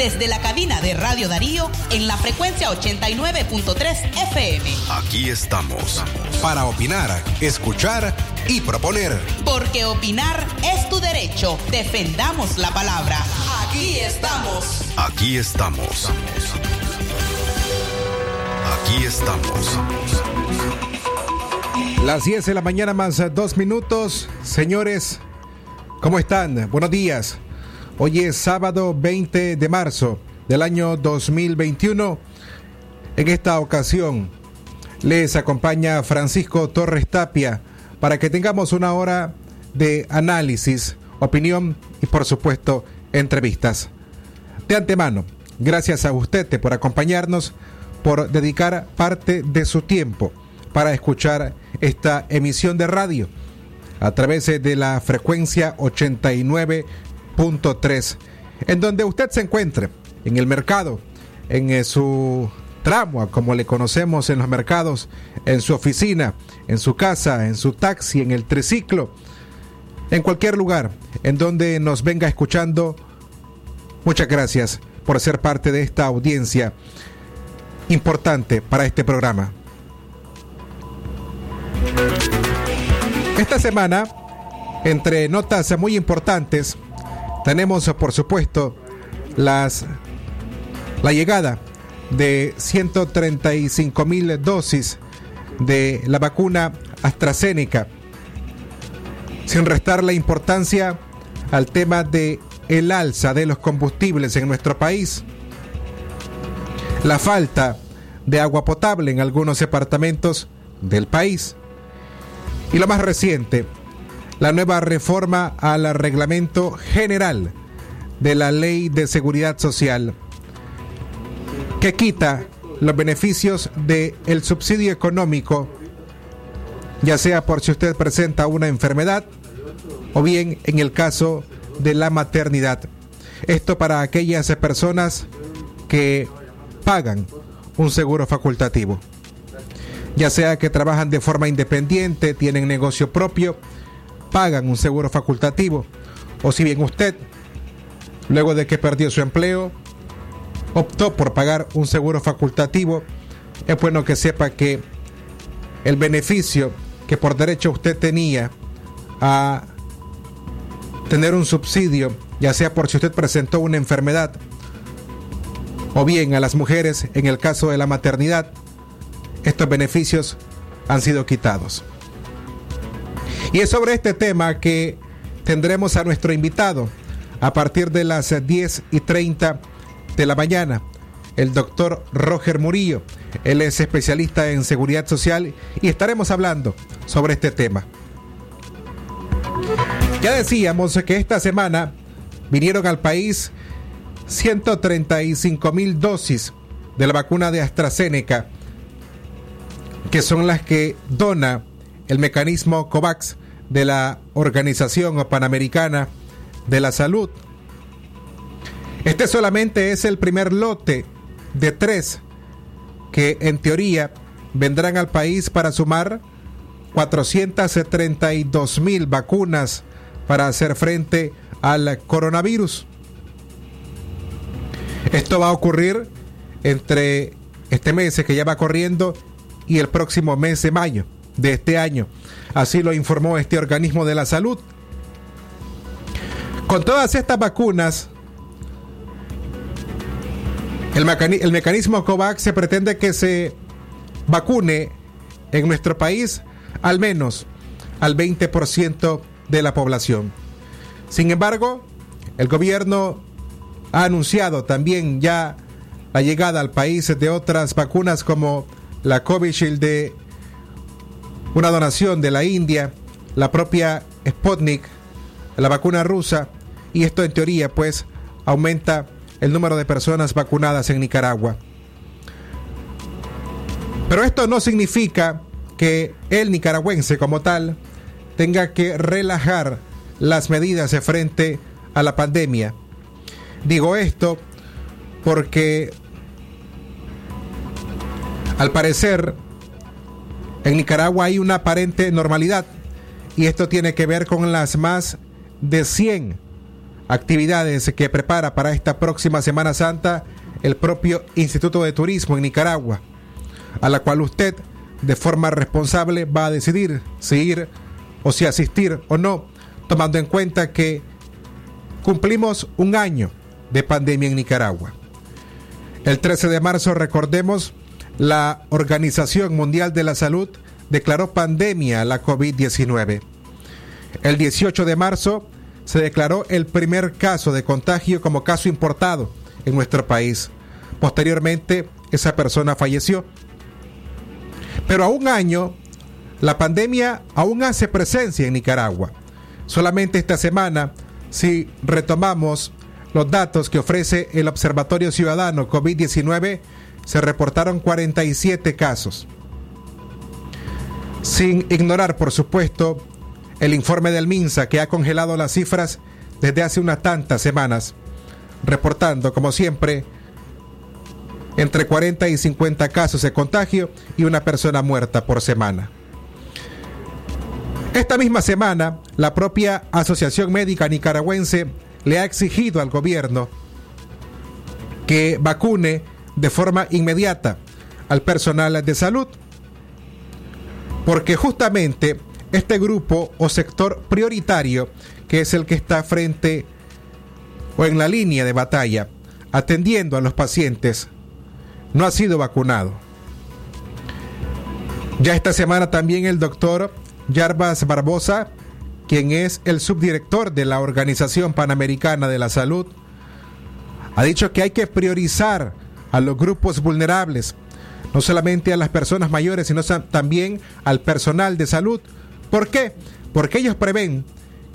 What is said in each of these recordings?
Desde la cabina de Radio Darío en la frecuencia 89.3 FM. Aquí estamos. Para opinar, escuchar y proponer. Porque opinar es tu derecho. Defendamos la palabra. Aquí estamos. Aquí estamos. Aquí estamos. Las 10 de la mañana más dos minutos. Señores, ¿cómo están? Buenos días. Hoy es sábado 20 de marzo del año 2021. En esta ocasión les acompaña Francisco Torres Tapia para que tengamos una hora de análisis, opinión y por supuesto entrevistas. De antemano, gracias a usted por acompañarnos, por dedicar parte de su tiempo para escuchar esta emisión de radio a través de la frecuencia 89 3, en donde usted se encuentre, en el mercado, en eh, su tramo, como le conocemos en los mercados, en su oficina, en su casa, en su taxi, en el triciclo, en cualquier lugar en donde nos venga escuchando. Muchas gracias por ser parte de esta audiencia importante para este programa. Esta semana, entre notas muy importantes, tenemos, por supuesto, las, la llegada de 135 mil dosis de la vacuna AstraZeneca, sin restar la importancia al tema de el alza de los combustibles en nuestro país, la falta de agua potable en algunos departamentos del país y lo más reciente, la nueva reforma al reglamento general de la Ley de Seguridad Social, que quita los beneficios del el subsidio económico, ya sea por si usted presenta una enfermedad o bien en el caso de la maternidad. Esto para aquellas personas que pagan un seguro facultativo, ya sea que trabajan de forma independiente, tienen negocio propio, pagan un seguro facultativo. O si bien usted, luego de que perdió su empleo, optó por pagar un seguro facultativo, es bueno que sepa que el beneficio que por derecho usted tenía a tener un subsidio, ya sea por si usted presentó una enfermedad, o bien a las mujeres en el caso de la maternidad, estos beneficios han sido quitados. Y es sobre este tema que tendremos a nuestro invitado a partir de las 10 y 30 de la mañana, el doctor Roger Murillo. Él es especialista en seguridad social y estaremos hablando sobre este tema. Ya decíamos que esta semana vinieron al país 135 mil dosis de la vacuna de AstraZeneca, que son las que dona el mecanismo COVAX de la Organización Panamericana de la Salud. Este solamente es el primer lote de tres que en teoría vendrán al país para sumar 432 mil vacunas para hacer frente al coronavirus. Esto va a ocurrir entre este mes que ya va corriendo y el próximo mes de mayo de este año. Así lo informó este organismo de la salud. Con todas estas vacunas, el, mecanismo COVAX se pretende que se vacune en nuestro país al menos al 20% de la población. Sin embargo, el gobierno ha anunciado también ya la llegada al país de otras vacunas como la Covishield de una donación de la India, la propia Sputnik, la vacuna rusa, y esto en teoría pues aumenta el número de personas vacunadas en Nicaragua. Pero esto no significa que el nicaragüense como tal tenga que relajar las medidas de frente a la pandemia. Digo esto porque al parecer en Nicaragua hay una aparente normalidad y esto tiene que ver con las más de 100 actividades que prepara para esta próxima Semana Santa el propio Instituto de Turismo en Nicaragua, a la cual usted de forma responsable va a decidir si ir o si asistir o no, tomando en cuenta que cumplimos un año de pandemia en Nicaragua. El 13 de marzo, recordemos, la Organización Mundial de la Salud declaró pandemia la COVID-19. El 18 de marzo se declaró el primer caso de contagio como caso importado en nuestro país. Posteriormente, esa persona falleció. Pero a un año, la pandemia aún hace presencia en Nicaragua. Solamente esta semana, si retomamos los datos que ofrece el Observatorio Ciudadano COVID-19, se reportaron 47 casos. Sin ignorar, por supuesto, el informe del MINSA que ha congelado las cifras desde hace unas tantas semanas, reportando, como siempre, entre 40 y 50 casos de contagio y una persona muerta por semana. Esta misma semana, la propia Asociación Médica Nicaragüense le ha exigido al gobierno que vacune de forma inmediata al personal de salud, porque justamente este grupo o sector prioritario, que es el que está frente o en la línea de batalla, atendiendo a los pacientes, no ha sido vacunado. Ya esta semana también el doctor Yarbas Barbosa, quien es el subdirector de la Organización Panamericana de la Salud, ha dicho que hay que priorizar a los grupos vulnerables, no solamente a las personas mayores, sino también al personal de salud. ¿Por qué? Porque ellos prevén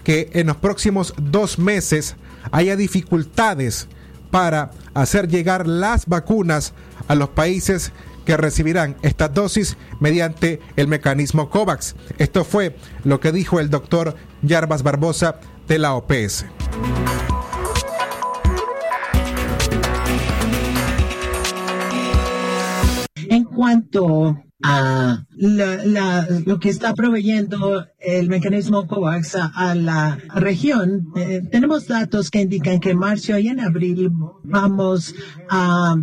que en los próximos dos meses haya dificultades para hacer llegar las vacunas a los países que recibirán estas dosis mediante el mecanismo COVAX. Esto fue lo que dijo el doctor Yarbas Barbosa de la OPS. Cuanto a lo que está proveyendo el mecanismo COVAX a, la región, eh, tenemos datos que indican que en marzo y en abril vamos a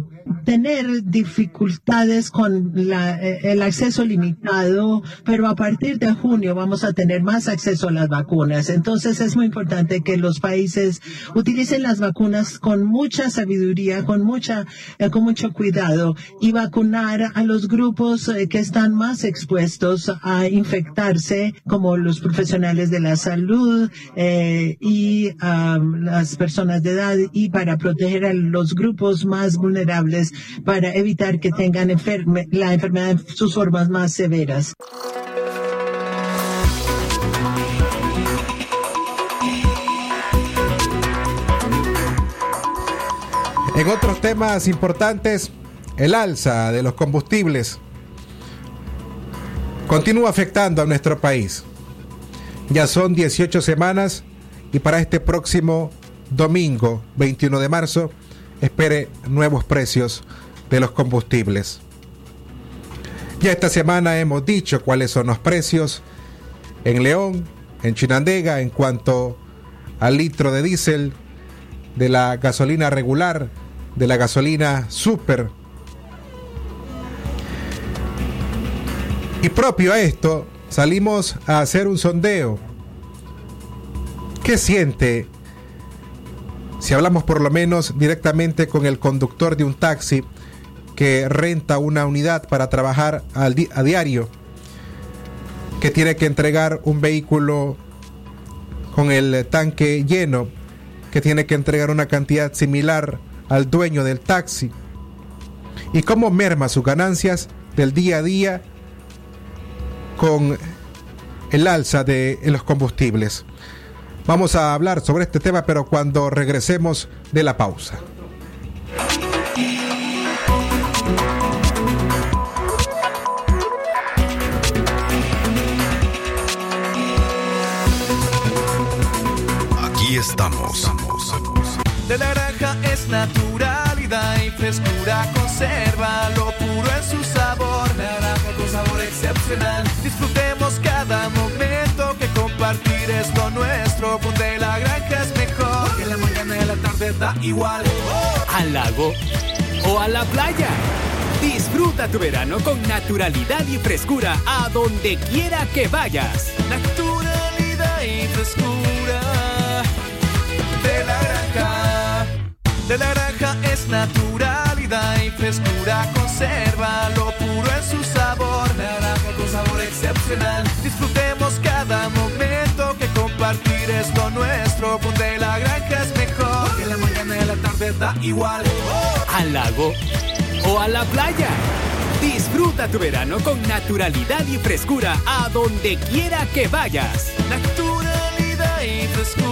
tener dificultades con eh, el acceso limitado, pero a partir de junio vamos a tener más acceso a las vacunas. Entonces es muy importante que los países utilicen las vacunas con mucha sabiduría, con mucha, eh, con mucho cuidado y vacunar a los grupos eh, que están más expuestos a infectarse, como los profesionales de la salud y las personas de edad y para proteger a los grupos más vulnerables para evitar que tengan la enfermedad en sus formas más severas. En otros temas importantes, el alza de los combustibles continúa afectando a nuestro país. Ya son 18 semanas y para este próximo domingo 21 de marzo espere nuevos precios de los combustibles. Ya esta semana hemos dicho cuáles son los precios en León, en Chinandega, en cuanto al litro de diésel, de la gasolina regular, de la gasolina super. Y propio a esto, salimos a hacer un sondeo. ¿Qué siente si hablamos por lo menos directamente con el conductor de un taxi que renta una unidad para trabajar a diario, que tiene que entregar un vehículo con el tanque lleno, que tiene que entregar una cantidad similar al dueño del taxi, y cómo merma sus ganancias del día a día con el alza de los combustibles. Vamos a hablar sobre este tema, pero cuando regresemos de la pausa. estamos. De naranja es naturalidad y frescura conserva lo puro en su sabor. Naranja con sabor excepcional. Disfrutemos cada momento que compartir es lo nuestro. Ponte la granja es mejor. Que la mañana y la tarde da igual. Al lago o a la playa. Disfruta tu verano con naturalidad y frescura a donde quiera que vayas. Naturalidad y frescura De la granja es naturalidad y frescura conserva lo puro en su sabor. Naranja con sabor excepcional. Disfrutemos cada momento que compartir es lo nuestro. Ponte la granja es mejor. Que la mañana y la tarde da igual. Al lago o a la playa. Disfruta tu verano con naturalidad y frescura a donde quiera que vayas. Naturalidad y frescura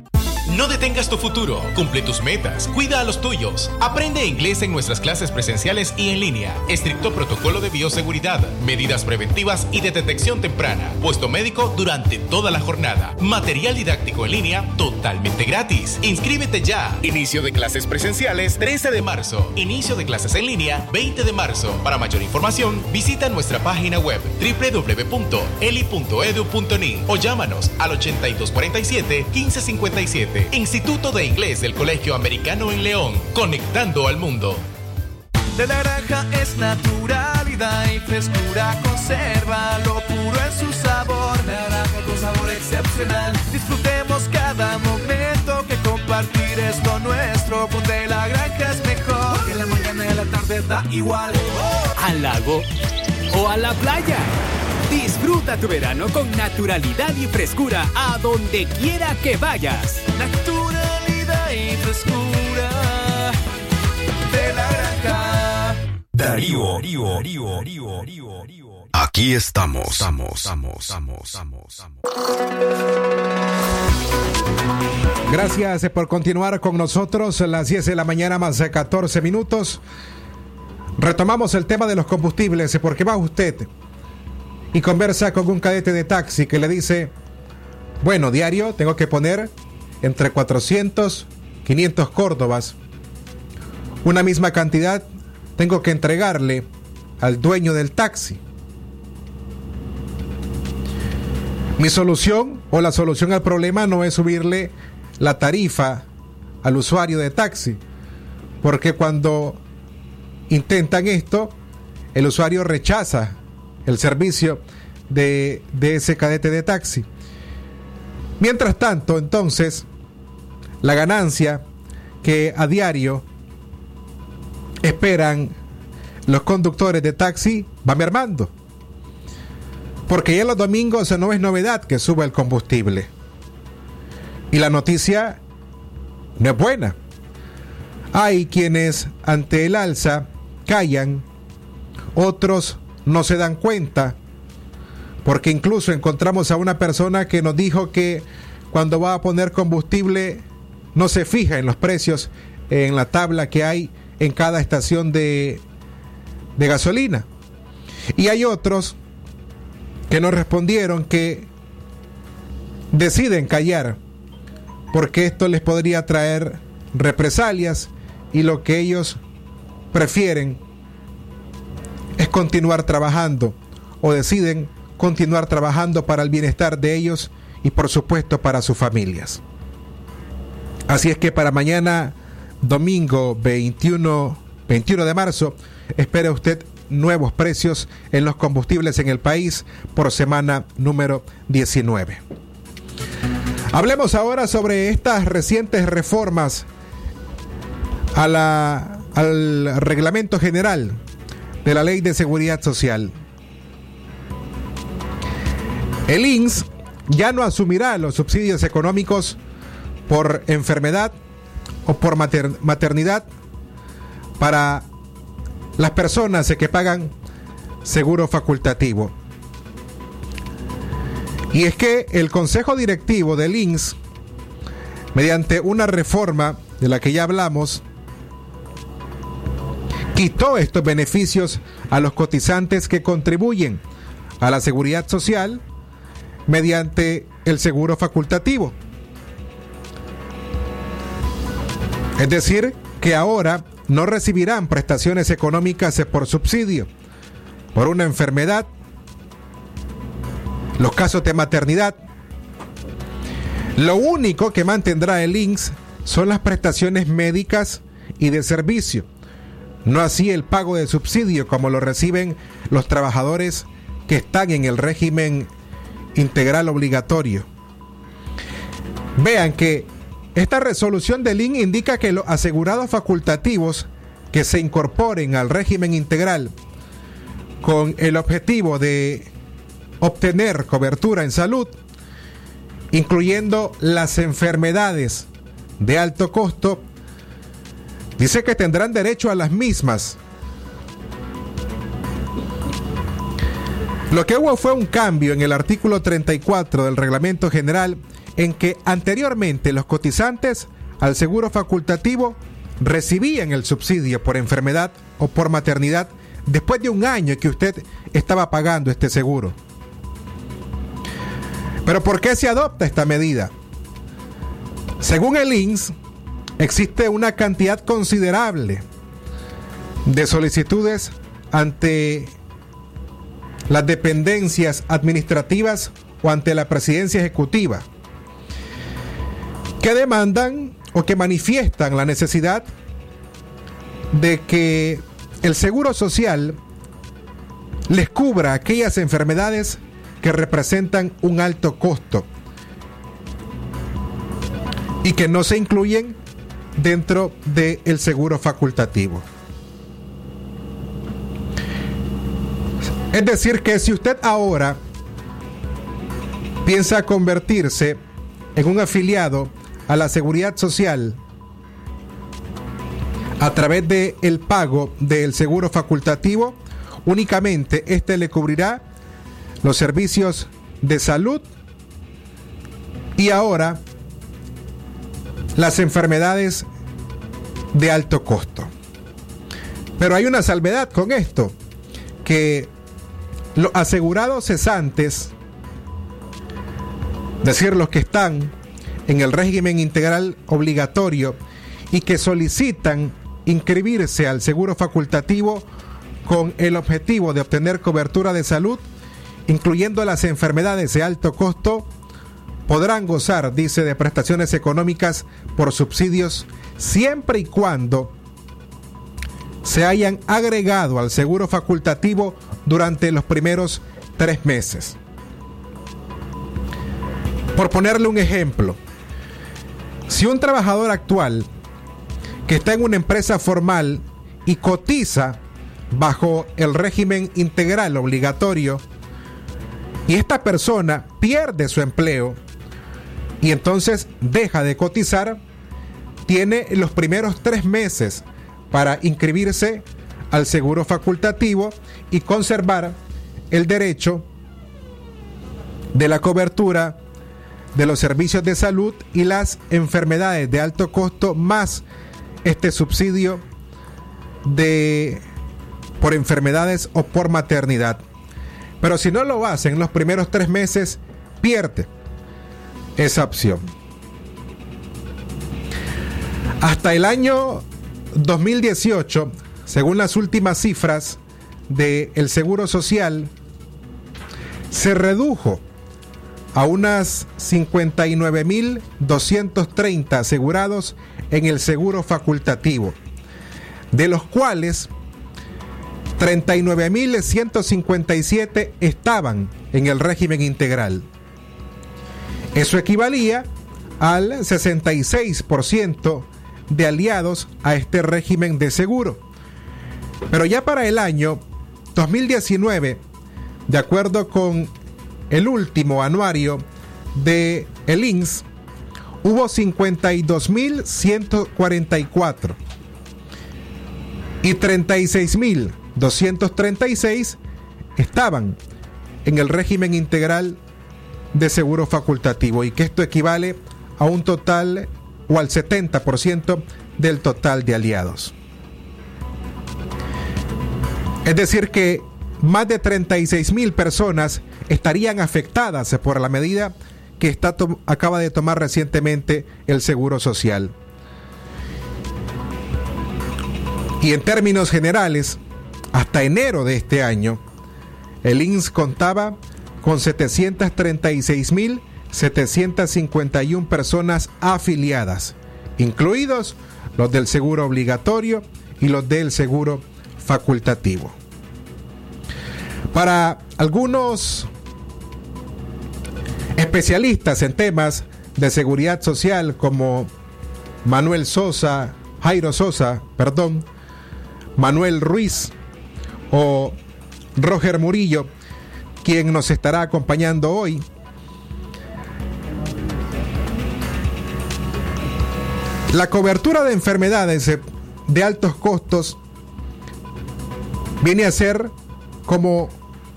No detengas tu futuro, cumple tus metas, cuida a los tuyos. Aprende inglés en nuestras clases presenciales y en línea. Estricto protocolo de bioseguridad, medidas preventivas y de detección temprana. Puesto médico durante toda la jornada. Material didáctico en línea totalmente gratis. Inscríbete ya. Inicio de clases presenciales 13 de marzo. Inicio de clases en línea 20 de marzo. Para mayor información, visita nuestra página web www.eli.edu.ni o llámanos al 8247 1557. Instituto de Inglés del Colegio Americano en León, conectando al mundo. De naranja es naturalidad y frescura conserva lo puro en su sabor. Naranja con sabor excepcional. Disfrutemos cada momento que compartir es lo nuestro. Ponte la granja es mejor. Que la mañana y la tarde da igual. Al lago o a la playa. Disfruta tu verano con naturalidad y frescura a donde quiera que vayas. Naturalidad y frescura de la granja. Darío, Darío, Darío, Darío, Darío, Darío. Aquí estamos. Estamos, estamos, estamos, estamos, estamos. Gracias eh, por continuar con nosotros a las 10 de la mañana más de 14 minutos. Retomamos el tema de los combustibles eh, porque va usted y conversa con un cadete de taxi que le dice, bueno, diario tengo que poner entre 400, 500 córdobas. Una misma cantidad tengo que entregarle al dueño del taxi. Mi solución o la solución al problema no es subirle la tarifa al usuario de taxi, porque cuando intentan esto, el usuario rechaza el servicio de, de ese cadete de taxi. Mientras tanto, entonces, la ganancia que a diario esperan los conductores de taxi va mermando. Porque ya los domingos no es novedad que suba el combustible. Y la noticia no es buena. Hay quienes ante el alza callan, otros no se dan cuenta, porque incluso encontramos a una persona que nos dijo que cuando va a poner combustible no se fija en los precios en la tabla que hay en cada estación de, de gasolina. Y hay otros que nos respondieron que deciden callar porque esto les podría traer represalias y lo que ellos prefieren es continuar trabajando o deciden continuar trabajando para el bienestar de ellos y por supuesto para sus familias. Así es que para mañana, domingo 21, 21 de marzo, espere usted nuevos precios en los combustibles en el país por semana número 19. Hablemos ahora sobre estas recientes reformas a la, al reglamento general de la Ley de Seguridad Social. El INS ya no asumirá los subsidios económicos por enfermedad o por maternidad para las personas que pagan seguro facultativo. Y es que el Consejo Directivo del INS, mediante una reforma de la que ya hablamos, quitó estos beneficios a los cotizantes que contribuyen a la seguridad social mediante el seguro facultativo. Es decir, que ahora no recibirán prestaciones económicas por subsidio, por una enfermedad, los casos de maternidad. Lo único que mantendrá el INSS son las prestaciones médicas y de servicio, no así el pago de subsidio como lo reciben los trabajadores que están en el régimen integral obligatorio. Vean que esta resolución del IN indica que los asegurados facultativos que se incorporen al régimen integral con el objetivo de obtener cobertura en salud, incluyendo las enfermedades de alto costo, dice que tendrán derecho a las mismas. Lo que hubo fue un cambio en el artículo 34 del reglamento general en que anteriormente los cotizantes al seguro facultativo recibían el subsidio por enfermedad o por maternidad después de un año que usted estaba pagando este seguro. Pero ¿por qué se adopta esta medida? Según el INS, existe una cantidad considerable de solicitudes ante las dependencias administrativas o ante la presidencia ejecutiva que demandan o que manifiestan la necesidad de que el seguro social les cubra aquellas enfermedades que representan un alto costo y que no se incluyen dentro del seguro facultativo. Es decir, que si usted ahora piensa convertirse en un afiliado a la seguridad social a través del el pago del seguro facultativo, únicamente este le cubrirá los servicios de salud y ahora las enfermedades de alto costo. Pero hay una salvedad con esto, que los asegurados cesantes, es decir, los que están en el régimen integral obligatorio y que solicitan inscribirse al seguro facultativo con el objetivo de obtener cobertura de salud, incluyendo las enfermedades de alto costo, podrán gozar, dice, de prestaciones económicas por subsidios siempre y cuando se hayan agregado al seguro facultativo durante los primeros tres meses. Por ponerle un ejemplo, si un trabajador actual que está en una empresa formal y cotiza bajo el régimen integral obligatorio y esta persona pierde su empleo y entonces deja de cotizar, tiene los primeros tres meses para inscribirse al seguro facultativo y conservar el derecho de la cobertura de los servicios de salud y las enfermedades de alto costo más este subsidio de por enfermedades o por maternidad. Pero si no lo hace en los primeros tres meses, pierde esa opción. Hasta el año 2018, según las últimas cifras del Seguro Social, se redujo a unas 59.230 asegurados en el seguro facultativo, de los cuales 39.157 estaban en el régimen integral. Eso equivalía al 66% de aliados a este régimen de seguro. Pero ya para el año 2019, de acuerdo con el último anuario de el INS, hubo 52.144 y 36.236 estaban en el régimen integral de seguro facultativo y que esto equivale a un total o al 70% del total de aliados. Es decir, que más de 36 mil personas estarían afectadas por la medida que está acaba de tomar recientemente el Seguro Social. Y en términos generales, hasta enero de este año, el INS contaba con 736.751 personas afiliadas, incluidos los del seguro obligatorio y los del seguro facultativo. Para algunos especialistas en temas de seguridad social como Manuel Sosa, Jairo Sosa, perdón, Manuel Ruiz o Roger Murillo, quien nos estará acompañando hoy. La cobertura de enfermedades de altos costos viene a ser como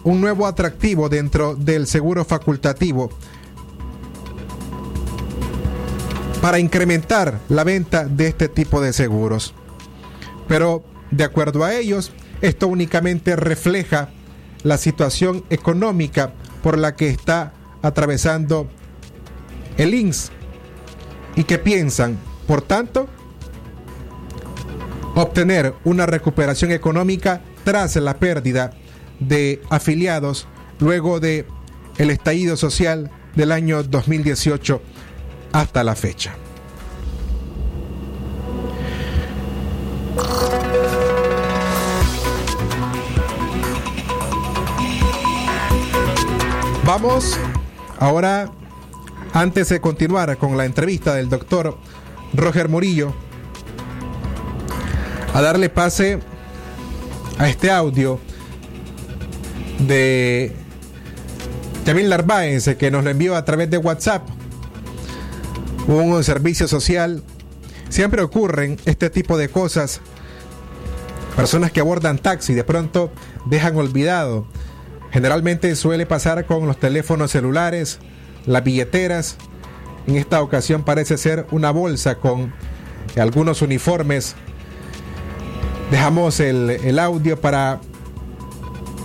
un nuevo atractivo dentro del seguro facultativo para incrementar la venta de este tipo de seguros. Pero de acuerdo a ellos, esto únicamente refleja la situación económica por la que está atravesando el INS y que piensan, por tanto, obtener una recuperación económica tras la pérdida de afiliados luego de el estallido social del año 2018 hasta la fecha. Vamos ahora, antes de continuar con la entrevista del doctor Roger Murillo, a darle pase a este audio de Yamil Narváez que nos lo envió a través de WhatsApp. Un servicio social. Siempre ocurren este tipo de cosas. Personas que abordan taxi de pronto dejan olvidado. Generalmente suele pasar con los teléfonos celulares, las billeteras. En esta ocasión parece ser una bolsa con algunos uniformes. Dejamos el, audio para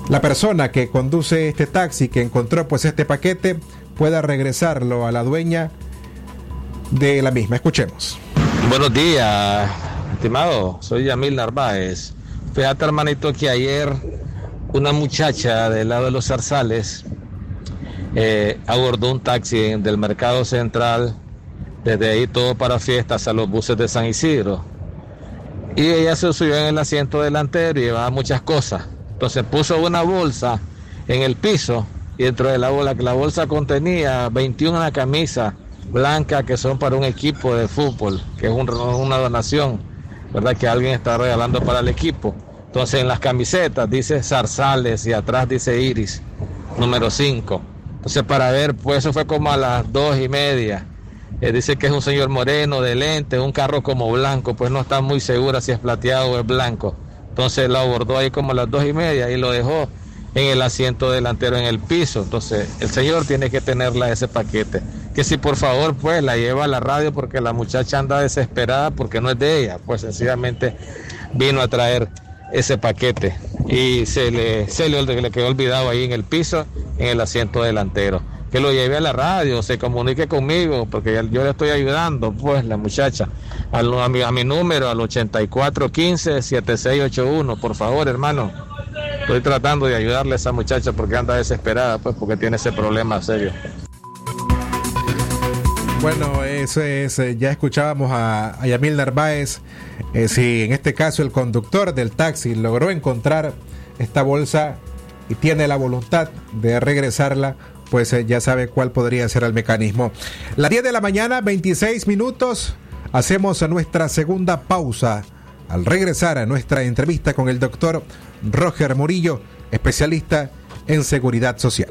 la persona que conduce este taxi, que encontró pues este paquete, pueda regresarlo a la dueña de la misma. Escuchemos. Buenos días, estimado. Soy Yamil Narváez. Fíjate, hermanito, que ayer una muchacha del lado de los zarzales eh, abordó un taxi del mercado central, desde ahí todo para fiestas a los buses de San Isidro. Y ella se subió en el asiento delantero y llevaba muchas cosas. Entonces puso una bolsa en el piso y dentro de la la bolsa contenía 21 camisas blancas que son para un equipo de fútbol, que es una donación, ¿verdad? Que alguien está regalando para el equipo. Entonces en las camisetas dice Zarzales y atrás dice Iris, número 5. Entonces para ver, pues eso fue como a las dos y media. Eh, dice que es un señor moreno de lente, un carro como blanco, pues no está muy segura si es plateado o es blanco. Entonces lo abordó ahí como a las dos y media y lo dejó en el asiento delantero en el piso. Entonces el señor tiene que tenerla ese paquete. Que si por favor pues la lleva a la radio porque la muchacha anda desesperada porque no es de ella. Pues sencillamente vino a traer ese paquete y se le, se le, quedó olvidado ahí en el piso en el asiento delantero que lo lleve a la radio, se comunique conmigo, porque yo le estoy ayudando, pues, la muchacha, a, mi, a mi número, al 8415-7681, por favor, hermano. Estoy tratando de ayudarle a esa muchacha porque anda desesperada, pues, porque tiene ese problema serio. Bueno, eso es, eh, ya escuchábamos a, Yamil Narváez, eh, si en este caso el conductor del taxi logró encontrar esta bolsa y tiene la voluntad de regresarla, pues eh, ya sabe cuál podría ser el mecanismo. La 10 de la mañana, 26 minutos, hacemos nuestra segunda pausa. Al regresar a nuestra entrevista con el doctor Roger Murillo, especialista en seguridad social.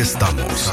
Estamos.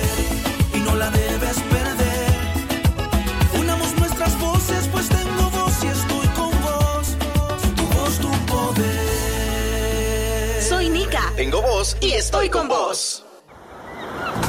y la debes perder. Unamos nuestras voces, pues tengo voz y estoy con vos. Tu voz, tu poder. Soy Nika. Tengo voz y estoy con vos.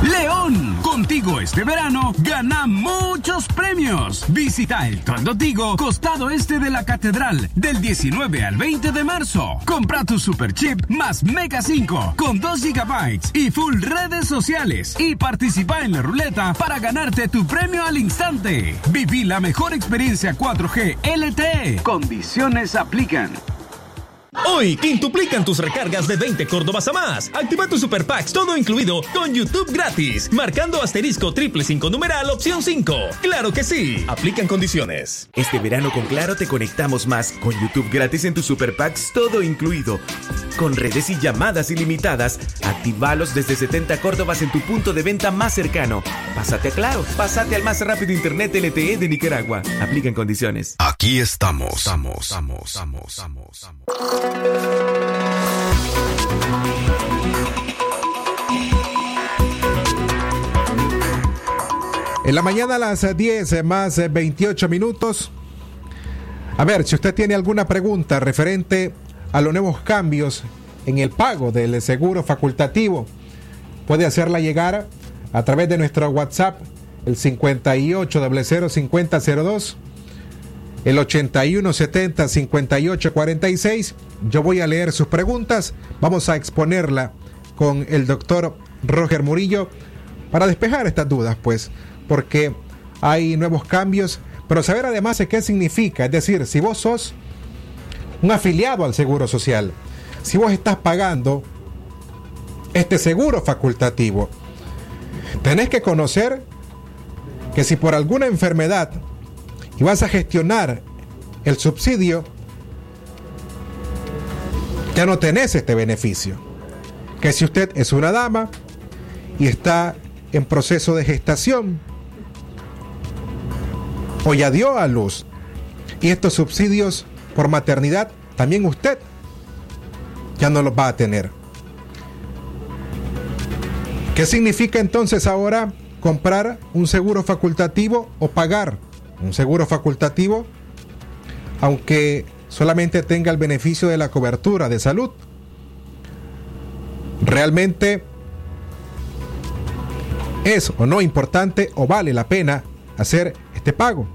León, contigo este verano gana muchos premios. Visita el Tondo Tigo, costado este de la Catedral, del 19 al 20 de marzo. Compra tu Super Chip más Mega 5 con 2 GB y full redes sociales y participa en la ruleta para ganarte tu premio al instante. Viví la mejor experiencia 4G LTE. Condiciones aplican. Hoy quintuplican tus recargas de 20 Córdobas a más. Activa tu Super Packs todo incluido con YouTube gratis, marcando asterisco triple 5 numeral opción 5. Claro que sí. Aplican condiciones. Este verano con Claro te conectamos más con YouTube gratis en tu Super Packs todo incluido. Con redes y llamadas ilimitadas, activalos desde 70 Córdobas en tu punto de venta más cercano. Pásate a Claro, pásate al más rápido internet LTE de Nicaragua. Aplican condiciones. Aquí estamos. Estamos, estamos, estamos, estamos, estamos. En la mañana a las 10 más 28 minutos. A ver, si usted tiene alguna pregunta referente a los nuevos cambios en el pago del seguro facultativo, puede hacerla llegar a través de nuestro WhatsApp, el 58005002, el 81705846. Yo voy a leer sus preguntas, vamos a exponerla con el doctor Roger Murillo para despejar estas dudas, pues, porque hay nuevos cambios, pero saber además de qué significa, es decir, si vos sos un afiliado al Seguro Social, si vos estás pagando este seguro facultativo, tenés que conocer que si por alguna enfermedad y vas a gestionar el subsidio, ya no tenés este beneficio. Que si usted es una dama y está en proceso de gestación o ya dio a luz y estos subsidios por maternidad, también usted ya no los va a tener. ¿Qué significa entonces ahora comprar un seguro facultativo o pagar un seguro facultativo aunque solamente tenga el beneficio de la cobertura de salud? ¿Realmente es o no importante o vale la pena hacer este pago?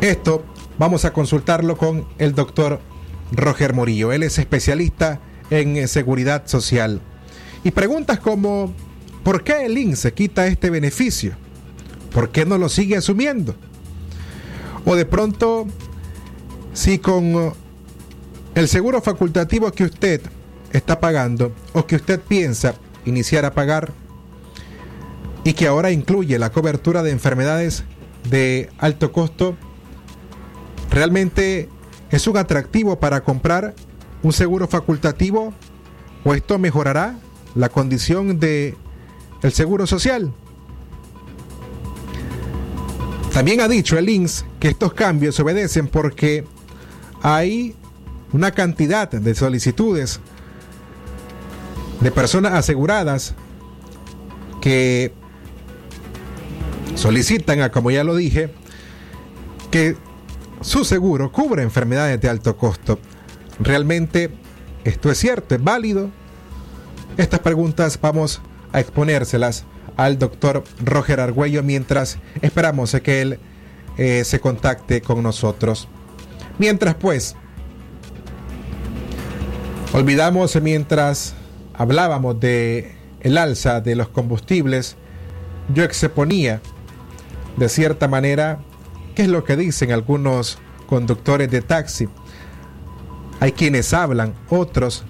Esto vamos a consultarlo con el doctor Roger Morillo. Él es especialista en seguridad social. Y preguntas como, ¿por qué el INSS quita este beneficio? ¿Por qué no lo sigue asumiendo? O de pronto, si con el seguro facultativo que usted está pagando o que usted piensa iniciar a pagar y que ahora incluye la cobertura de enfermedades de alto costo, realmente es un atractivo para comprar un seguro facultativo o esto mejorará la condición de el seguro social. También ha dicho el INS que estos cambios obedecen porque hay una cantidad de solicitudes de personas aseguradas que solicitan, como ya lo dije, que su seguro cubre enfermedades de alto costo. ¿Realmente esto es cierto? ¿Es válido? Estas preguntas vamos a exponérselas al doctor Roger Argüello mientras esperamos a que él eh, se contacte con nosotros. Mientras pues, olvidamos mientras hablábamos de el alza de los combustibles, yo exponía de cierta manera qué es lo que dicen algunos conductores de taxi. Hay quienes hablan, otros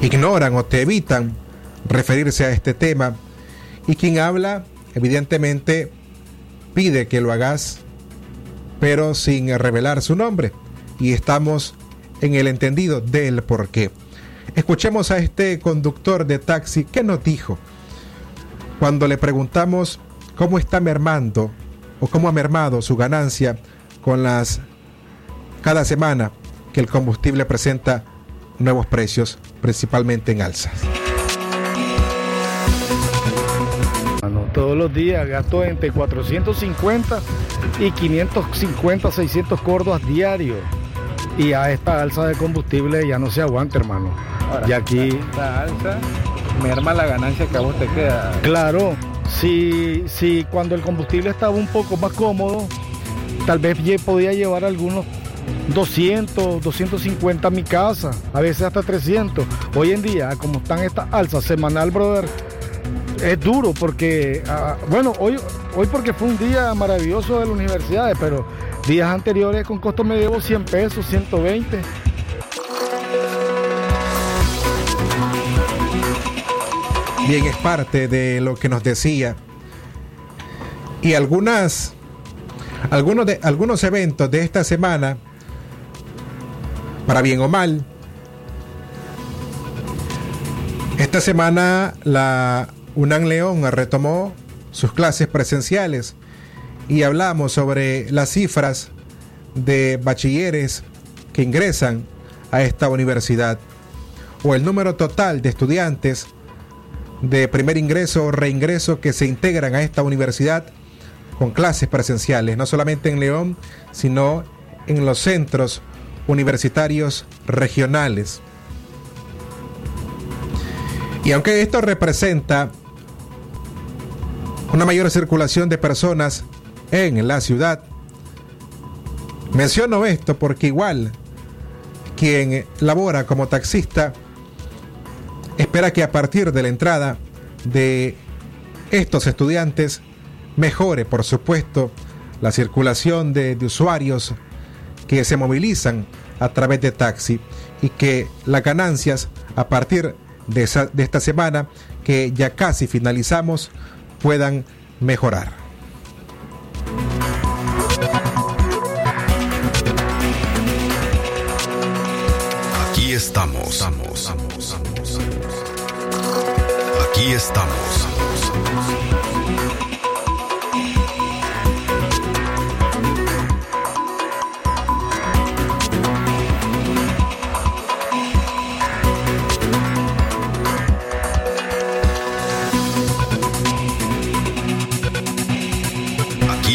ignoran o te evitan referirse a este tema. Y quien habla, evidentemente, pide que lo hagas, pero sin revelar su nombre. Y estamos en el entendido del por qué. Escuchemos a este conductor de taxi que nos dijo cuando le preguntamos cómo está mermando o cómo ha mermado su ganancia con las cada semana que el combustible presenta nuevos precios, principalmente en alzas. Todos los días gasto entre 450 y 550, 600 cordos diarios. Y a esta alza de combustible ya no se aguanta, hermano. y aquí. Esta alza merma la ganancia que a vos te queda. Claro, si, si cuando el combustible estaba un poco más cómodo, tal vez podía llevar algunos 200, 250 a mi casa, a veces hasta 300. Hoy en día, como están estas alzas semanal, brother, es duro porque, ah, bueno, hoy, hoy porque fue un día maravilloso de las universidades, pero días anteriores con costo me llevo 100 pesos, 120. Bien, es parte de lo que nos decía. Y algunas, algunos, de, algunos eventos de esta semana, para bien o mal, esta semana la UNAM León retomó sus clases presenciales y hablamos sobre las cifras de bachilleres que ingresan a esta universidad o el número total de estudiantes de primer ingreso o reingreso que se integran a esta universidad con clases presenciales, no solamente en León, sino en los centros universitarios regionales. Y aunque esto representa una mayor circulación de personas en la ciudad. Menciono esto porque igual quien labora como taxista espera que a partir de la entrada de estos estudiantes mejore, por supuesto, la circulación de, usuarios que se movilizan a través de taxi y que las ganancias a partir de, esta semana que ya casi finalizamos puedan mejorar. Aquí estamos. Aquí estamos.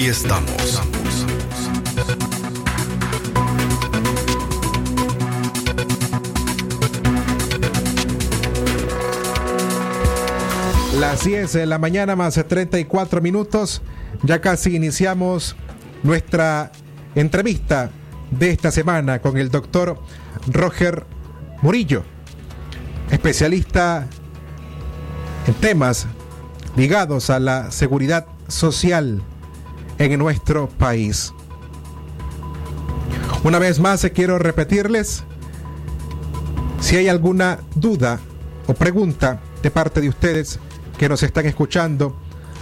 Estamos. Las 10 de la mañana más 34 minutos. Ya casi iniciamos nuestra entrevista de esta semana con el doctor Roger Murillo, especialista en temas ligados a la seguridad social en nuestro país. Una vez más quiero repetirles, si hay alguna duda o pregunta de parte de ustedes que nos están escuchando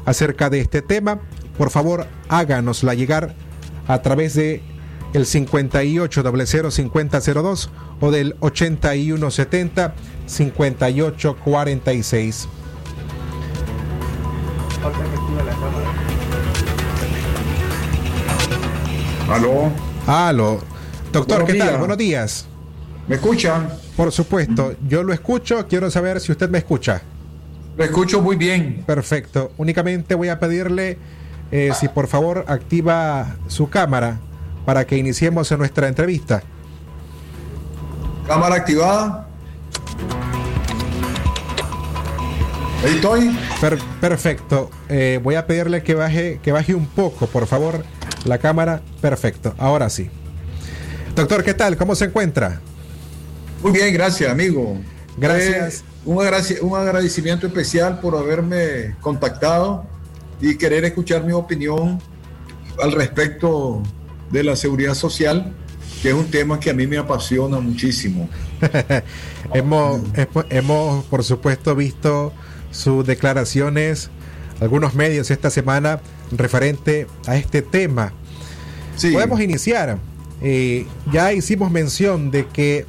acerca de este tema, por favor háganosla llegar a través de el 58005002 o del 8170 Aló. Aló. Doctor, ¿qué tal? Buenos días. ¿Me escuchan? Por supuesto, yo lo escucho. Quiero saber si usted me escucha. Lo escucho muy bien. Perfecto. Únicamente voy a pedirle eh, si por favor activa su cámara para que iniciemos nuestra entrevista. Cámara activada. Ahí estoy. perfecto. Eh, voy a pedirle que baje, que baje un poco, por favor, la cámara, perfecto. Ahora sí. Doctor, ¿qué tal? ¿Cómo se encuentra? Muy bien, gracias, amigo. Gracias. Eh, un, agradecimiento especial por haberme contactado y querer escuchar mi opinión al respecto de la seguridad social que es un tema que a mí me apasiona muchísimo. hemos, hemos, por supuesto, visto sus declaraciones, algunos medios esta semana referente a este tema. Podemos iniciar. Eh, ya hicimos mención de que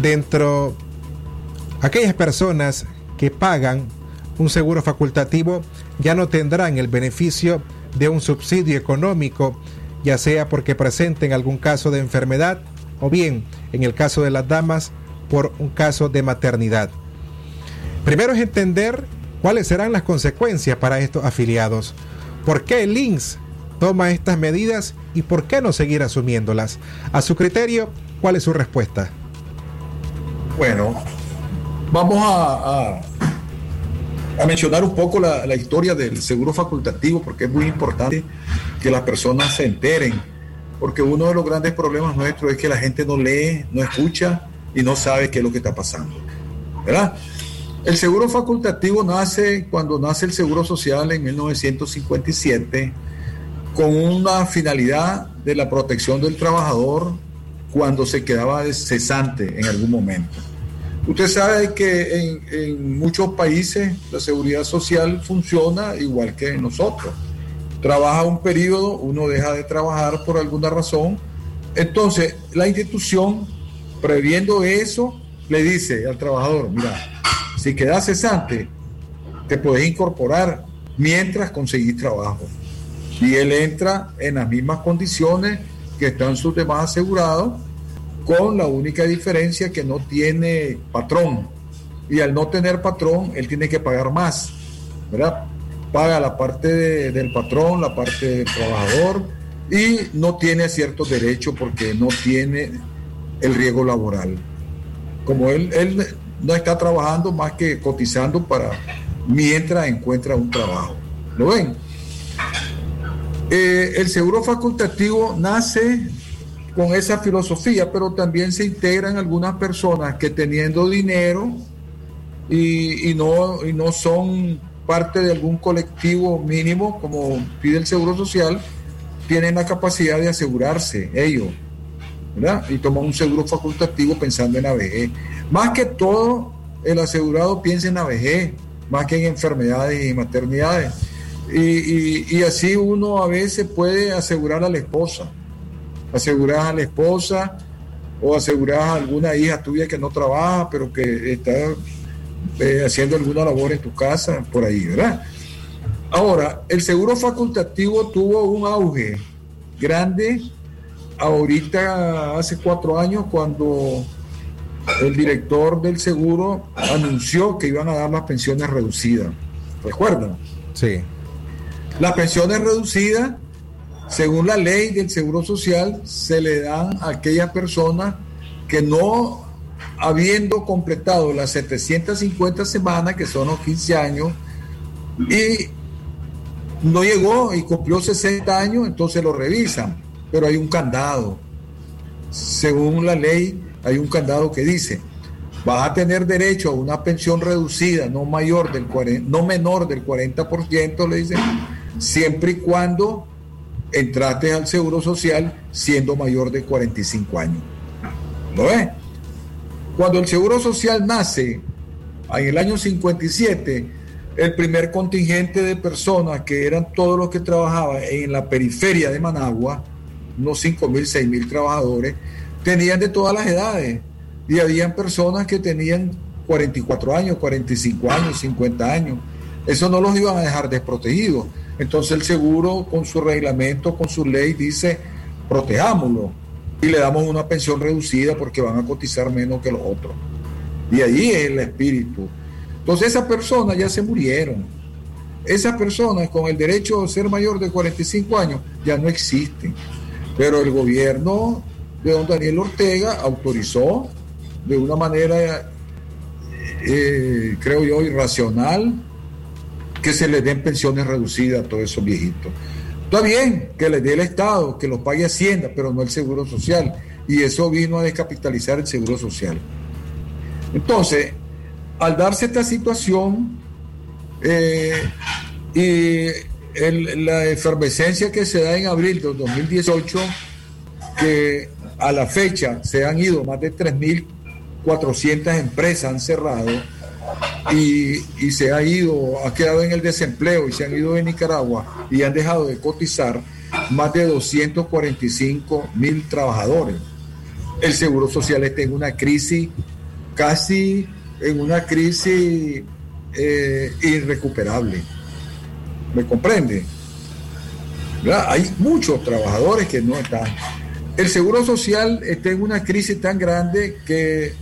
dentro aquellas personas que pagan un seguro facultativo ya no tendrán el beneficio de un subsidio económico, ya sea porque presenten algún caso de enfermedad o bien, en el caso de las damas, por un caso de maternidad. Primero es entender cuáles serán las consecuencias para estos afiliados. ¿Por qué el toma estas medidas y por qué no seguir asumiéndolas? A su criterio, ¿cuál es su respuesta? Bueno, vamos a, a, mencionar un poco la, la, historia del seguro facultativo porque es muy importante que las personas se enteren, porque uno de los grandes problemas nuestros es que la gente no lee, no escucha y no sabe qué es lo que está pasando. ¿Verdad? El seguro facultativo nace cuando nace el Seguro Social en 1957 con una finalidad de la protección del trabajador cuando se quedaba cesante en algún momento. Usted sabe que en, muchos países la seguridad social funciona igual que nosotros. Trabaja un periodo, uno deja de trabajar por alguna razón. Entonces, la institución, previendo eso, le dice al trabajador, mira, si quedas cesante, te puedes incorporar mientras conseguís trabajo. Y él entra en las mismas condiciones que están sus demás asegurados, con la única diferencia que no tiene patrón. Y al no tener patrón, él tiene que pagar más, ¿verdad? Paga la parte del patrón, la parte del trabajador, y no tiene ciertos derechos porque no tiene el riesgo laboral. Como él, él no está trabajando más que cotizando para mientras encuentra un trabajo. ¿Lo ven? Eh, el seguro facultativo nace con esa filosofía, pero también se integran algunas personas que teniendo dinero y, no, y no son parte de algún colectivo mínimo, como pide el Seguro Social, tienen la capacidad de asegurarse ellos, Y toman un seguro facultativo pensando en la vejez. Más que todo, el asegurado piensa en la vejez, más que en enfermedades y maternidades. Y, así uno a veces puede asegurar a la esposa, asegurar a la esposa o asegurar a alguna hija tuya que no trabaja, pero que está eh, haciendo alguna labor en tu casa, por ahí, ¿verdad? Ahora, el seguro facultativo tuvo un auge grande ahorita hace cuatro años cuando el director del seguro anunció que iban a dar las pensiones reducidas. ¿Recuerdan? Sí. Las pensiones reducidas, según la ley del Seguro Social, se le dan a aquellas personas que no, habiendo completado las 750 semanas, que son los 15 años, y no llegó y cumplió 60 años, entonces lo revisan, pero hay un candado. Según la ley, hay un candado que dice, vas a tener derecho a una pensión reducida, no mayor del 40, no menor del 40%, le dicen, siempre y cuando entraste al Seguro Social siendo mayor de 45 años. ¿Lo ves? Cuando el Seguro Social nace, en el año 57, el primer contingente de personas que eran todos los que trabajaban en la periferia de Managua, unos 5 mil, 6 mil trabajadores, tenían de todas las edades. Y habían personas que tenían 44 años, 45 años, 50 años. Eso no los iban a dejar desprotegidos. Entonces el seguro con su reglamento, con su ley, dice, protejámoslo y le damos una pensión reducida porque van a cotizar menos que los otros. Y ahí es el espíritu. Entonces esas personas ya se murieron. Esas personas con el derecho a ser mayor de 45 años ya no existen. Pero el gobierno de don Daniel Ortega autorizó de una manera, eh, creo yo, irracional, que se les den pensiones reducidas a todos esos viejitos. Está bien que les dé el Estado, que los pague Hacienda, pero no el Seguro Social. Y eso vino a descapitalizar el Seguro Social. Entonces, al darse esta situación eh, y la efervescencia que se da en abril de 2018, que a la fecha se han ido más de 3.400 empresas, han cerrado y, y se ha ido, ha quedado en el desempleo y se han ido de Nicaragua y han dejado de cotizar más de 245 mil trabajadores. El Seguro Social está en una crisis, casi en una crisis eh, irrecuperable. ¿Me comprende? Hay muchos trabajadores que no están. El Seguro Social está en una crisis tan grande que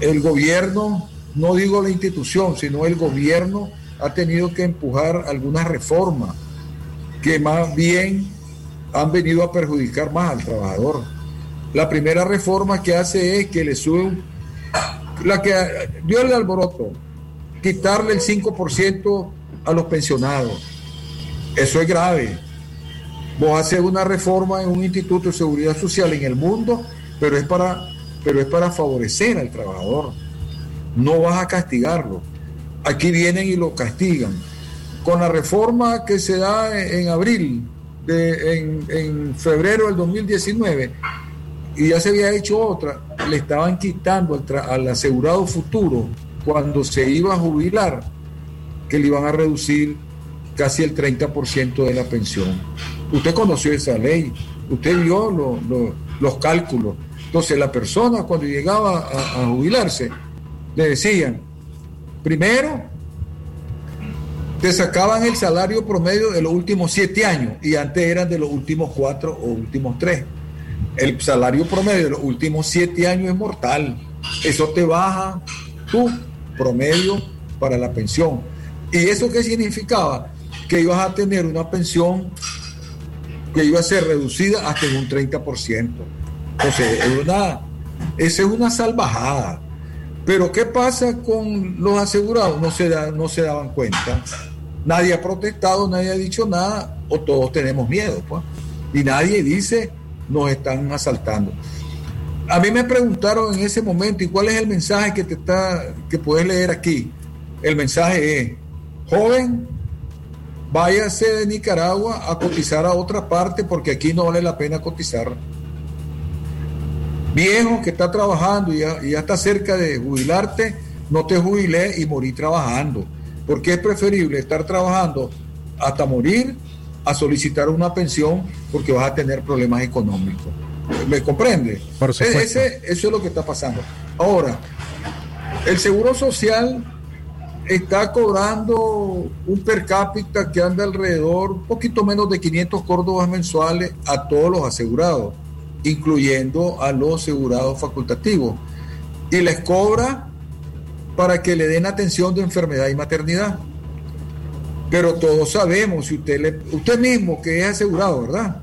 el gobierno, no digo la institución, sino el gobierno ha tenido que empujar algunas reformas que más bien han venido a perjudicar más al trabajador. La primera reforma que hace es que le sube, la que dio el alboroto, quitarle el 5% a los pensionados. Eso es grave. Vos haces una reforma en un instituto de seguridad social en el mundo, pero es para, pero es para favorecer al trabajador. No vas a castigarlo. Aquí vienen y lo castigan. Con la reforma que se da en, abril, de, en, en febrero del 2019, y ya se había hecho otra, le estaban quitando al, al asegurado futuro cuando se iba a jubilar, que le iban a reducir casi el 30% de la pensión. Usted conoció esa ley, usted vio lo- lo- los cálculos. Entonces la persona cuando llegaba a jubilarse, le decían, primero, te sacaban el salario promedio de los últimos siete años y antes eran de los últimos cuatro o últimos tres. El salario promedio de los últimos siete años es mortal. Eso te baja tu promedio para la pensión. ¿Y eso qué significaba? Que ibas a tener una pensión que iba a ser reducida hasta en un 30%. Entonces, es una, esa es una salvajada. Pero ¿qué pasa con los asegurados? No se, da- no se daban cuenta. Nadie ha protestado, nadie ha dicho nada, o todos tenemos miedo. Pues. Y nadie dice, nos están asaltando. A mí me preguntaron en ese momento, ¿y cuál es el mensaje que te está, que puedes leer aquí? El mensaje es, joven, váyase de Nicaragua a cotizar a otra parte porque aquí no vale la pena cotizar. Viejo que está trabajando y ya, y ya está cerca de jubilarte, no te jubilé y morí trabajando. Porque es preferible estar trabajando hasta morir a solicitar una pensión porque vas a tener problemas económicos. ¿Me comprende? Por. Ese- eso es lo que está pasando. Ahora, el Seguro Social está cobrando un per cápita que anda alrededor, un poquito menos de 500 córdobas mensuales a todos los asegurados, incluyendo a los asegurados facultativos. Y les cobra para que le den atención de enfermedad y maternidad. Pero todos sabemos, si usted, le, usted mismo que es asegurado, ¿verdad?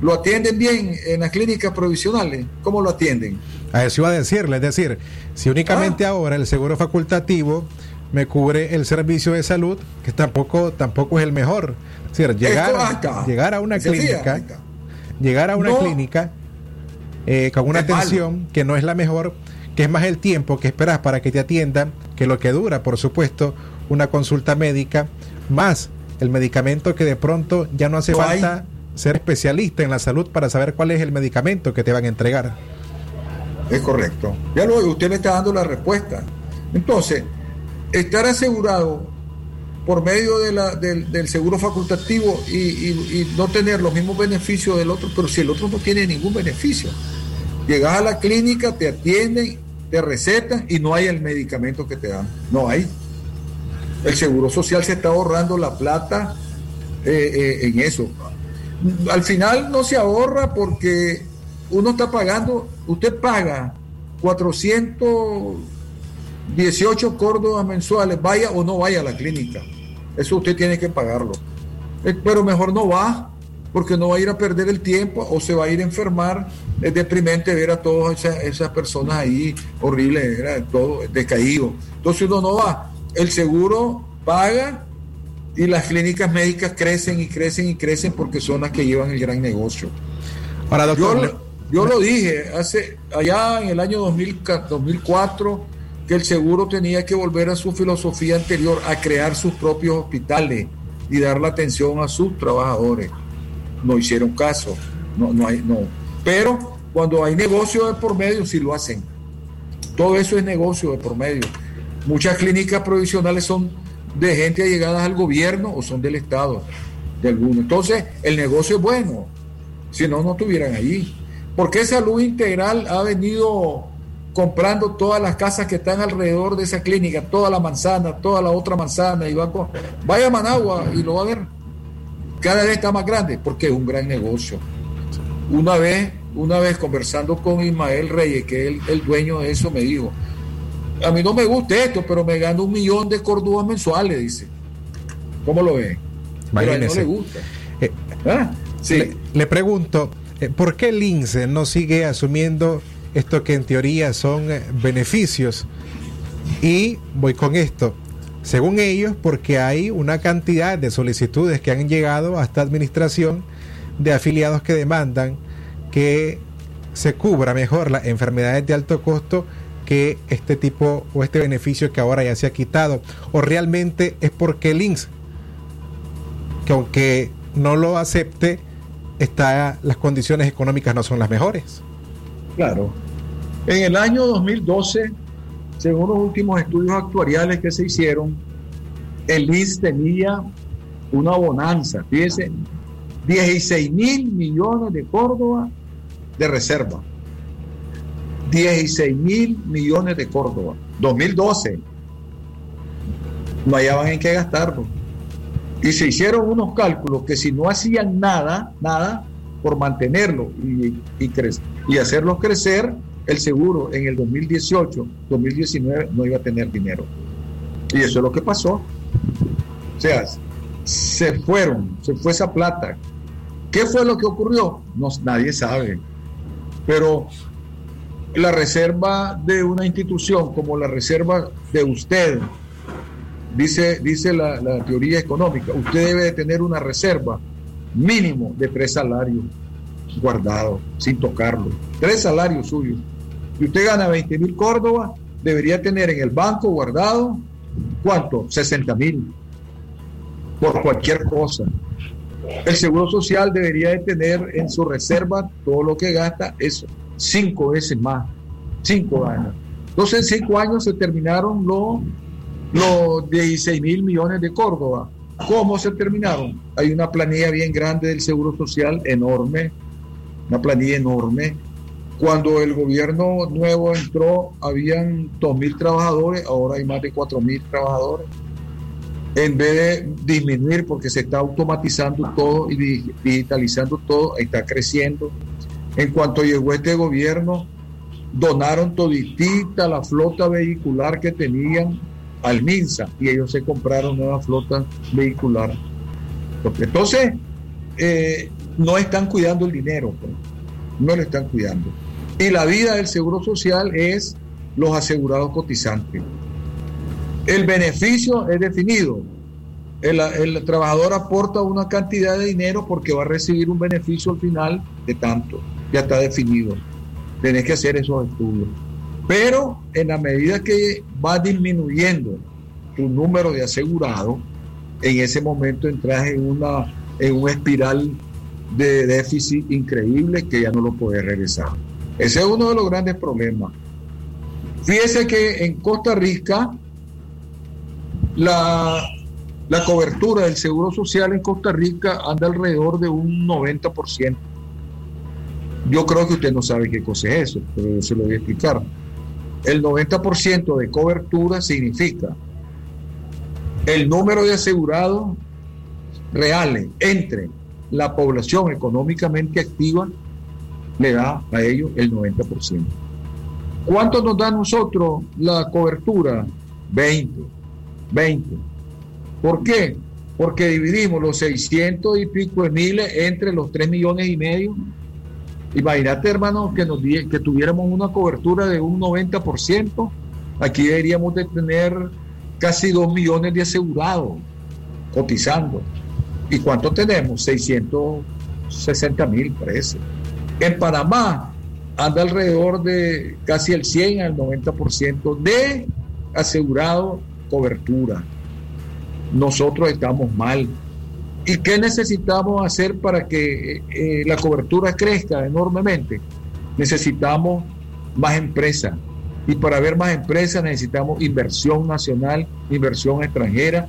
¿Lo atienden bien en las clínicas provisionales? ¿Cómo lo atienden? A eso iba a decirle, es decir, si únicamente Ah. ahora el seguro facultativo me cubre el servicio de salud, que tampoco, tampoco es el mejor. Es decir, llegar, acá. llegar a una clínica, llegar a una No. clínica eh, con una malo. atención que no es la mejor, que es más el tiempo que esperas para que te atiendan, que lo que dura, por supuesto, una consulta médica, más el medicamento que de pronto ya no hace No hay. falta ser especialista en la salud para saber cuál es el medicamento que te van a entregar. Es correcto. Ya lo usted me está dando la respuesta. Entonces, estar asegurado por medio del, del seguro facultativo y, no tener los mismos beneficios del otro, pero si el otro no tiene ningún beneficio. Llegas a la clínica, te atienden, te recetan y no hay el medicamento que te dan. No hay. El seguro social se está ahorrando la plata eh, eh, en eso. Al final no se ahorra porque uno está pagando, usted paga 418 córdobas mensuales, vaya o no vaya a la clínica. Eso usted tiene que pagarlo. Eh, Pero mejor no va, porque no va a ir a perder el tiempo o se va a ir a enfermar. Es deprimente ver a todas esas, esas personas ahí, horrible, era todo decaído. Entonces uno no va. El seguro paga y las clínicas médicas crecen y crecen y crecen porque son las que llevan el gran negocio. Ahora, doctor, Yo, yo lo dije hace allá en el año 2000 ca- 2004 que el seguro tenía que volver a su filosofía anterior, a crear sus propios hospitales y dar la atención a sus trabajadores. No hicieron caso. no, no hay, no. Pero cuando hay negocio de por medio, sí lo hacen. Todo eso es negocio de por medio. Muchas clínicas provisionales son de gente allegadas al gobierno o son del Estado, de alguno. Entonces, el negocio es bueno, si no, no estuvieran allí. porque Salud Integral ha venido comprando todas las casas que están alrededor de esa clínica, toda la manzana, toda la otra manzana, y va con... vaya a Managua y lo va a ver. Cada vez está más grande, porque es un gran negocio. Una vez, una vez conversando con Ismael Reyes, que es el, dueño de eso, me dijo, a mí no me gusta esto, pero me gano un millón de cordúas mensuales, dice. ¿Cómo lo ve? Pero a él no le gusta. Eh, ¿Ah? sí. le, pregunto, eh, ¿por qué el INSE no sigue asumiendo esto que en teoría son eh, beneficios. Y voy con esto. Según ellos, porque hay una cantidad de solicitudes que han llegado a esta administración de afiliados que demandan que se cubra mejor las enfermedades de alto costo que este tipo o este beneficio que ahora ya se ha quitado. O realmente es porque el INSS, que aunque no lo acepte, está, las condiciones económicas no son las mejores. Claro. En el año 2012, según los últimos estudios actuariales que se hicieron, el INS tenía una bonanza, fíjense, 16 mil millones de Córdoba de reserva. 16 mil millones de Córdoba. 2012. No hallaban en qué gastarlo. Y se hicieron unos cálculos que si no hacían nada, nada, por mantenerlo y, y, y hacerlos crecer, el seguro en el 2018, 2019 no iba a tener dinero. Y eso es lo que pasó. O sea, se fueron, se fue esa plata. ¿Qué fue lo que ocurrió? No, nadie sabe. Pero la reserva de una institución como la reserva de usted, dice, dice la, teoría económica, usted debe de tener una reserva mínimo de tres salarios guardados, sin tocarlo. Tres salarios suyos. Y usted gana 20 mil Córdoba, debería tener en el banco guardado, ¿cuánto? 60 mil. Por cualquier cosa. El Seguro Social debería de tener en su reserva todo lo que gasta, eso, cinco veces más. Cinco años. Entonces, en cinco años se terminaron los, los 16 mil millones de Córdoba. ¿Cómo se terminaron? Hay una planilla bien grande del Seguro Social, enorme, una planilla enorme. Cuando el gobierno nuevo entró, habían 2.000 trabajadores, ahora hay más de 4.000 trabajadores. En vez de disminuir, porque se está automatizando todo y digitalizando todo, está creciendo. En cuanto llegó este gobierno, donaron toditita la flota vehicular que tenían al MINSA y ellos se compraron nueva flota vehicular. Entonces, eh, no están cuidando el dinero, pues. no lo están cuidando. Y la vida del seguro social es los asegurados cotizantes. El beneficio es definido. El, trabajador aporta una cantidad de dinero porque va a recibir un beneficio al final de tanto. Ya está definido. Tenés que hacer esos estudios. Pero en la medida que va disminuyendo tu número de asegurados, en ese momento entras en una, en una espiral de déficit increíble que ya no lo puedes regresar. Ese es uno de los grandes problemas. Fíjese que en Costa Rica la, la cobertura del seguro social en Costa Rica anda alrededor de un 90%. Yo creo que usted no sabe qué cosa es eso, pero se lo voy a explicar. El 90% de cobertura significa el número de asegurados reales entre la población económicamente activa le da a ellos el 90%. ¿Cuánto nos da a nosotros la cobertura? 20, 20. ¿Por qué? Porque dividimos los 600 y pico de miles entre los 3 millones y medio. Imagínate, hermano, que, nos, que tuviéramos una cobertura de un 90%. Aquí deberíamos de tener casi 2 millones de asegurados cotizando. ¿Y cuánto tenemos? 660 mil, parece. En Panamá anda alrededor de casi el 100 al 90% de asegurado cobertura. Nosotros estamos mal. ¿Y qué necesitamos hacer para que eh, la cobertura crezca enormemente? Necesitamos más empresas. Y para ver más empresas necesitamos inversión nacional, inversión extranjera,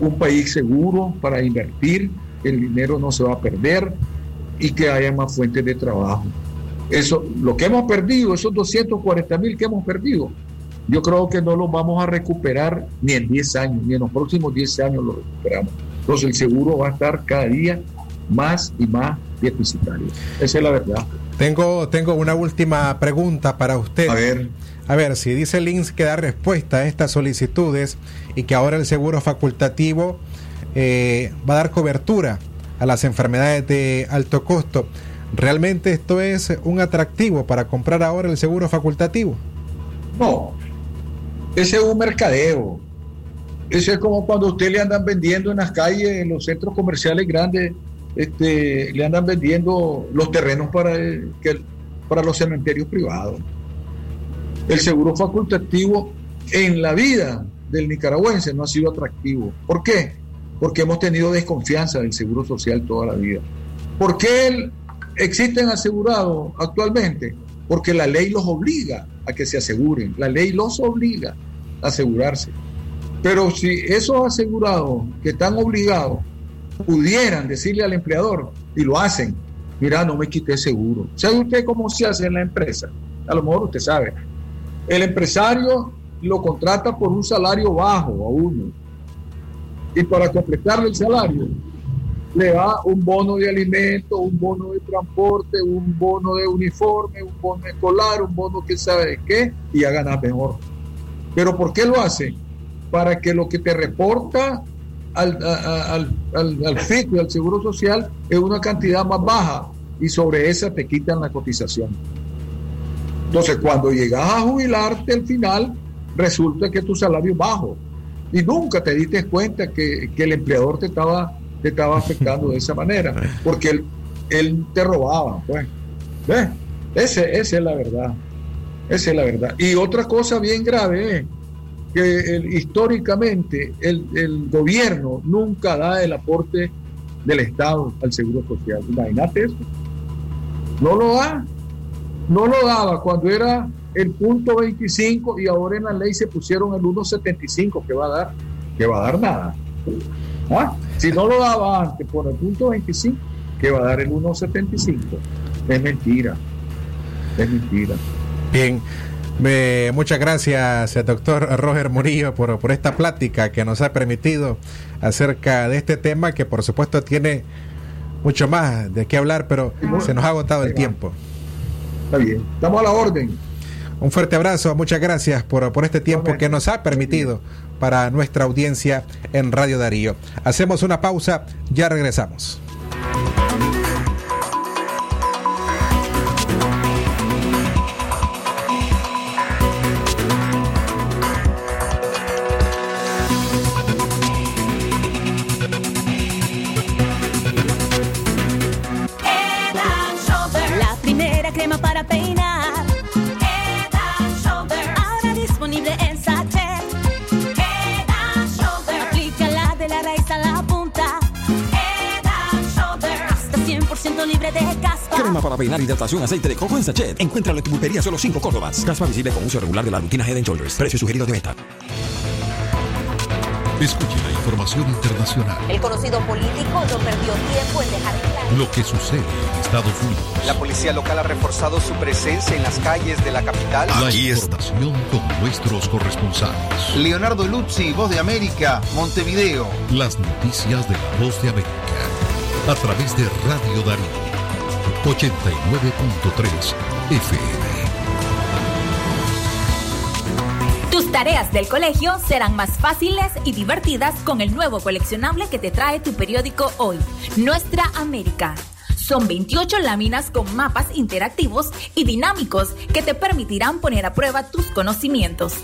un país seguro para invertir, el dinero no se va a perder y que haya más fuentes de trabajo. Eso, lo que hemos perdido, esos 240 mil que hemos perdido, yo creo que no los vamos a recuperar ni en 10 años, ni en los próximos 10 años lo recuperamos. Entonces el seguro va a estar cada día más y más deficitario. Esa es la verdad. Tengo, tengo una última pregunta para usted. A ver. A ver, si dice Links que da respuesta a estas solicitudes y que ahora el seguro facultativo eh, va a dar cobertura a las enfermedades de alto costo, ¿realmente esto es un atractivo para comprar ahora el seguro facultativo? No, ese es un mercadeo. Ese es como cuando usted le andan vendiendo en las calles, en los centros comerciales grandes, este, le andan vendiendo los terrenos para, que, para los cementerios privados. El seguro facultativo en la vida del nicaragüense no ha sido atractivo. ¿Por qué? Porque hemos tenido desconfianza del seguro social toda la vida. ¿Por qué existen asegurados actualmente? Porque la ley los obliga a que se aseguren. La ley los obliga a asegurarse. Pero si esos asegurados que están obligados pudieran decirle al empleador y lo hacen, mira, no me quité seguro. ¿Sabe usted cómo se hace en la empresa? A lo mejor usted sabe. El empresario lo contrata por un salario bajo a uno. Y para completarle el salario, le da un bono de alimento, un bono de transporte, un bono de uniforme, un bono escolar, un bono que sabe de qué, y a ganar mejor. Pero ¿por qué lo hace? Para que lo que te reporta al, al, al, al FIC al Seguro Social es una cantidad más baja y sobre esa te quitan la cotización. Entonces, cuando llegas a jubilarte al final, resulta que tu salario es bajo y nunca te diste cuenta que, que el empleador te estaba te estaba afectando de esa manera, porque él, él te robaba, pues. ¿Ves? Ese, esa es la verdad. Esa es la verdad. Y otra cosa bien grave es que históricamente el, el, gobierno nunca da el aporte del Estado al Seguro Social. Imagínate eso. No lo da. No lo daba cuando era el punto 25 y ahora en la ley se pusieron el 1.75 que va a dar, que va a dar nada. ¿Ah? Si no lo daba antes por el punto 25, que va a dar el 1.75. Es mentira. Es mentira. Bien. Muchas gracias, doctor Roger Murillo, por, por esta plática que nos ha permitido acerca de este tema que por supuesto tiene mucho más de qué hablar, pero se nos ha agotado el tiempo. Está bien, estamos a la orden. Un fuerte abrazo, muchas gracias por, por este tiempo que nos ha permitido para nuestra audiencia en Radio Darío. Hacemos una pausa, ya regresamos. 100% libre de caspa. Crema para peinar hidratación aceite de coco en sachet. Encuéntralo en tu pulpería solo 5 Córdobas. Caspa visible con uso regular de la rutina Head Shoulders. Precio sugerido de venta. Escuche la información internacional. El conocido político no perdió tiempo en dejar. Lo que sucede en Estados Unidos. La policía local ha reforzado su presencia en las calles de la capital. La información con nuestros corresponsales. Leonardo Luzzi, Voz de América, Montevideo. Las noticias de la Voz de América. A través de Radio Darío. 89.3 FM. Tus tareas del colegio serán más fáciles y divertidas con el nuevo coleccionable que te trae tu periódico hoy, Nuestra América. Son 28 láminas con mapas interactivos y dinámicos que te permitirán poner a prueba tus conocimientos.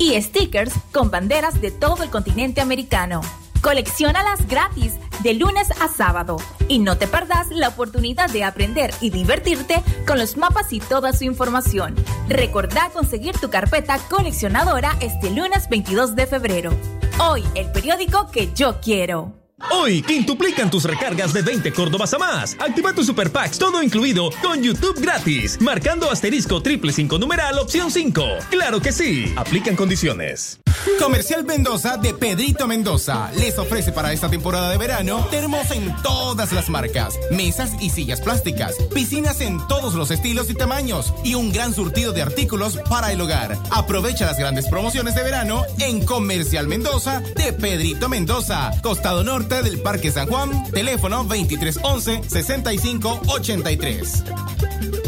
Y stickers con banderas de todo el continente americano. Colecciónalas gratis de lunes a sábado y no te perdas la oportunidad de aprender y divertirte con los mapas y toda su información. Recordá conseguir tu carpeta coleccionadora este lunes 22 de febrero. Hoy el periódico que yo quiero. Hoy quintuplican tus recargas de 20 Córdobas a más. Activa tu Super Packs todo incluido con YouTube gratis, marcando asterisco triple 5 numeral opción 5. Claro que sí. Aplican condiciones. Comercial Mendoza de Pedrito Mendoza les ofrece para esta temporada de verano termos en todas las marcas, mesas y sillas plásticas, piscinas en todos los estilos y tamaños y un gran surtido de artículos para el hogar. Aprovecha las grandes promociones de verano en Comercial Mendoza de Pedrito Mendoza, costado norte del Parque San Juan, teléfono 2311-6583.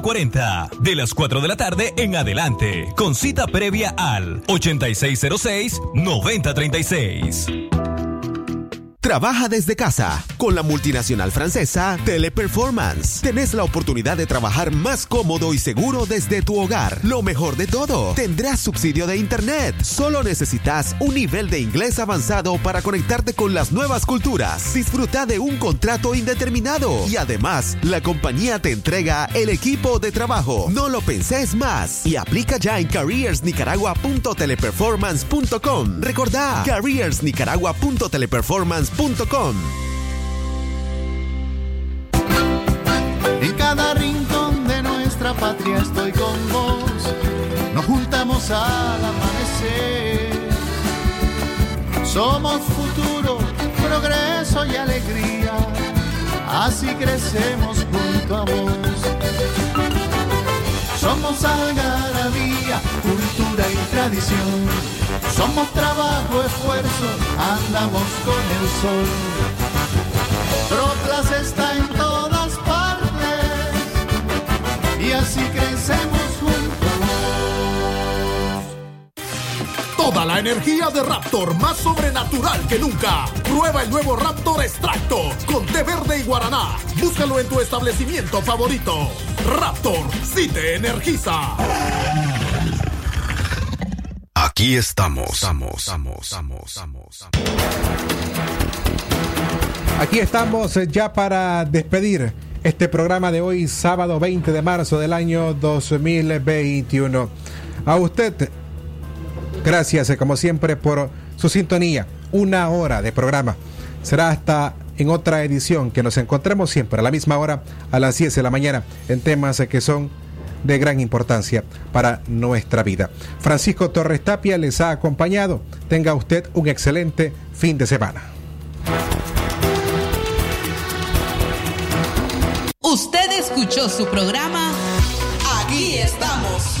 40. De las 4 de la tarde en adelante. Con cita previa al 8606-9036. Trabaja desde casa con la multinacional francesa Teleperformance. Tenés la oportunidad de trabajar más cómodo y seguro desde tu hogar. Lo mejor de todo, tendrás subsidio de internet. Solo necesitas un nivel de inglés avanzado para conectarte con las nuevas culturas. Disfruta de un contrato indeterminado y además la compañía te entrega el equipo de trabajo. No lo penses más y aplica ya en careersnicaragua.teleperformance.com. Recordá careersnicaragua.teleperformance.com En cada rincón de nuestra patria estoy con vos. Nos juntamos al amanecer. Somos futuro, progreso y alegría. Así crecemos junto a vos. Somos algarabía, cultura y tradición. Somos trabajo, esfuerzo, andamos con el sol. Troplas está en todas partes y así crecemos Toda la energía de Raptor más sobrenatural que nunca. Prueba el nuevo Raptor Extracto con té verde y guaraná. Búscalo en tu establecimiento favorito. Raptor, si te energiza. Aquí estamos. Estamos, estamos, estamos, estamos. Aquí estamos eh, ya para despedir este programa de hoy, sábado 20 de marzo del año 2021. A usted, gracias eh, como siempre por su sintonía. Una hora de programa. Será hasta en otra edición que nos encontremos siempre a la misma hora, a las 10 de la mañana, en temas eh, que son de gran importancia para nuestra vida. Francisco Torres Tapia les ha acompañado. Tenga usted un excelente fin de semana. Usted escuchó su programa Aquí estamos.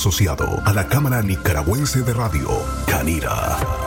Asociado a la Cámara Nicaragüense de Radio, Canira.